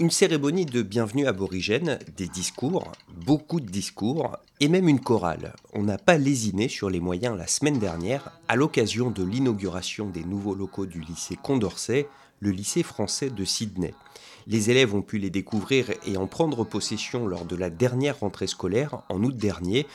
Une cérémonie de bienvenue aborigène, des discours, beaucoup de discours, et même une chorale. On n'a pas lésiné sur les moyens la semaine dernière à l'occasion de l'inauguration des nouveaux locaux du lycée Condorcet, le lycée français de Sydney. Les élèves ont pu les découvrir et en prendre possession lors de la dernière rentrée scolaire en août dernier,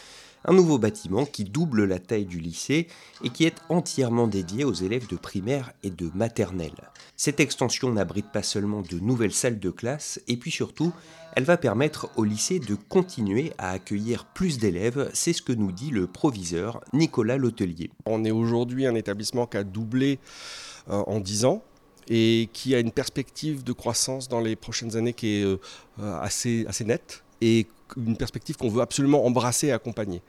un nouveau bâtiment qui double la taille du lycée et qui est entièrement dédié aux élèves de primaire et de maternelle. Cette extension n'abrite pas seulement de nouvelles salles de classe, et puis surtout, elle va permettre au lycée de continuer à accueillir plus d'élèves, c'est ce que nous dit le proviseur Nicolas Lotelier. On est aujourd'hui un établissement qui a doublé euh, en 10 ans et qui a une perspective de croissance dans les prochaines années qui est euh, assez, assez nette et une perspective qu'on veut absolument embrasser et accompagner.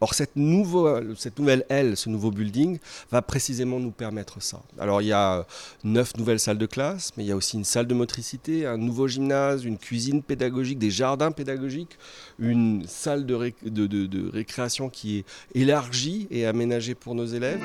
Or, cette, nouvelle aile, ce nouveau building, va précisément nous permettre ça. Alors, il y a neuf nouvelles salles de classe, mais il y a aussi une salle de motricité, un nouveau gymnase, une cuisine pédagogique, des jardins pédagogiques, une salle de récréation qui est élargie et aménagée pour nos élèves.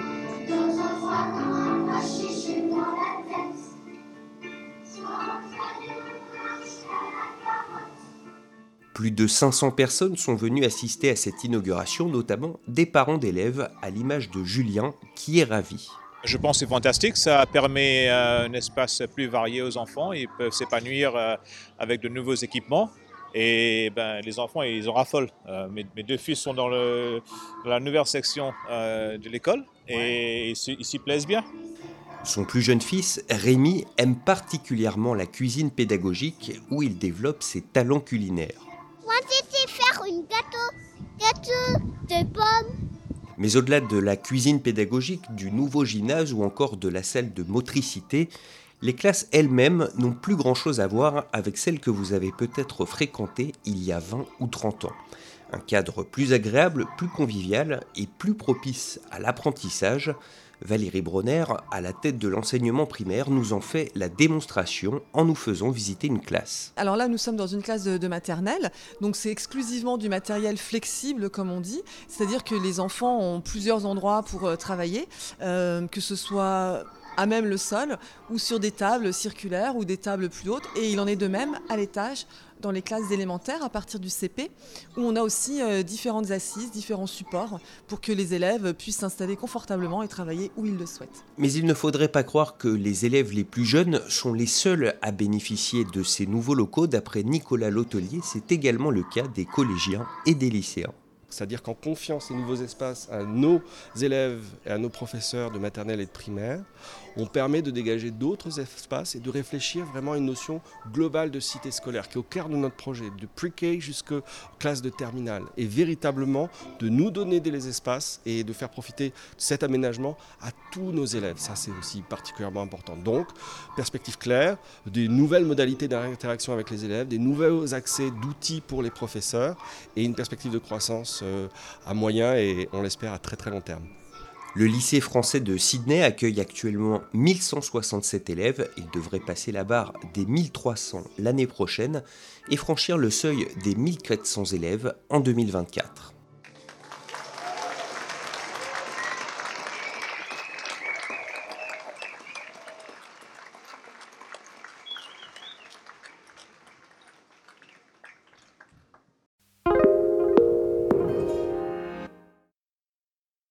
Plus de 500 personnes sont venues assister à cette inauguration, notamment des parents d'élèves, à l'image de Julien, qui est ravi. Je pense que c'est fantastique, ça permet euh, un espace plus varié aux enfants, ils peuvent s'épanouir euh, avec de nouveaux équipements. Et ben, les enfants, ils en raffolent. Euh, mes, deux fils sont dans, le, la nouvelle section de l'école et ils s'y plaisent bien. Son plus jeune fils, Rémi, aime particulièrement la cuisine pédagogique où il développe ses talents culinaires une. Mais au-delà de la cuisine pédagogique, du nouveau gymnase ou encore de la salle de motricité, les classes elles-mêmes n'ont plus grand-chose à voir avec celles que vous avez peut-être fréquentées il y a 20 ou 30 ans. Un cadre plus agréable, plus convivial et plus propice à l'apprentissage, Valérie Bronner, à la tête de l'enseignement primaire, nous en fait la démonstration en nous faisant visiter une classe. Alors là, nous sommes dans une classe de, maternelle, donc c'est exclusivement du matériel flexible, comme on dit, c'est-à-dire que les enfants ont plusieurs endroits pour euh, travailler, euh, que ce soit à même le sol ou sur des tables circulaires ou des tables plus hautes. Et il en est de même à l'étage dans les classes élémentaires à partir du CP, où on a aussi euh, différentes assises, différents supports pour que les élèves puissent s'installer confortablement et travailler où ils le souhaitent. Mais il ne faudrait pas croire que les élèves les plus jeunes sont les seuls à bénéficier de ces nouveaux locaux. D'après Nicolas Lotelier, c'est également le cas des collégiens et des lycéens. C'est-à-dire qu'en confiant ces nouveaux espaces à nos élèves et à nos professeurs de maternelle et de primaire, on permet de dégager d'autres espaces et de réfléchir vraiment à une notion globale de cité scolaire qui est au cœur de notre projet, de pre-K jusqu'aux classes de terminale, et véritablement de nous donner des espaces et de faire profiter de cet aménagement à tous nos élèves. Ça, c'est aussi particulièrement important. Donc, perspective claire, des nouvelles modalités d'interaction avec les élèves, des nouveaux accès d'outils pour les professeurs et une perspective de croissance euh, à moyen et on l'espère à très très long terme. Le lycée français de Sydney accueille actuellement 1167 élèves. Il devrait passer la barre des 1300 l'année prochaine et franchir le seuil des 1400 élèves en 2024.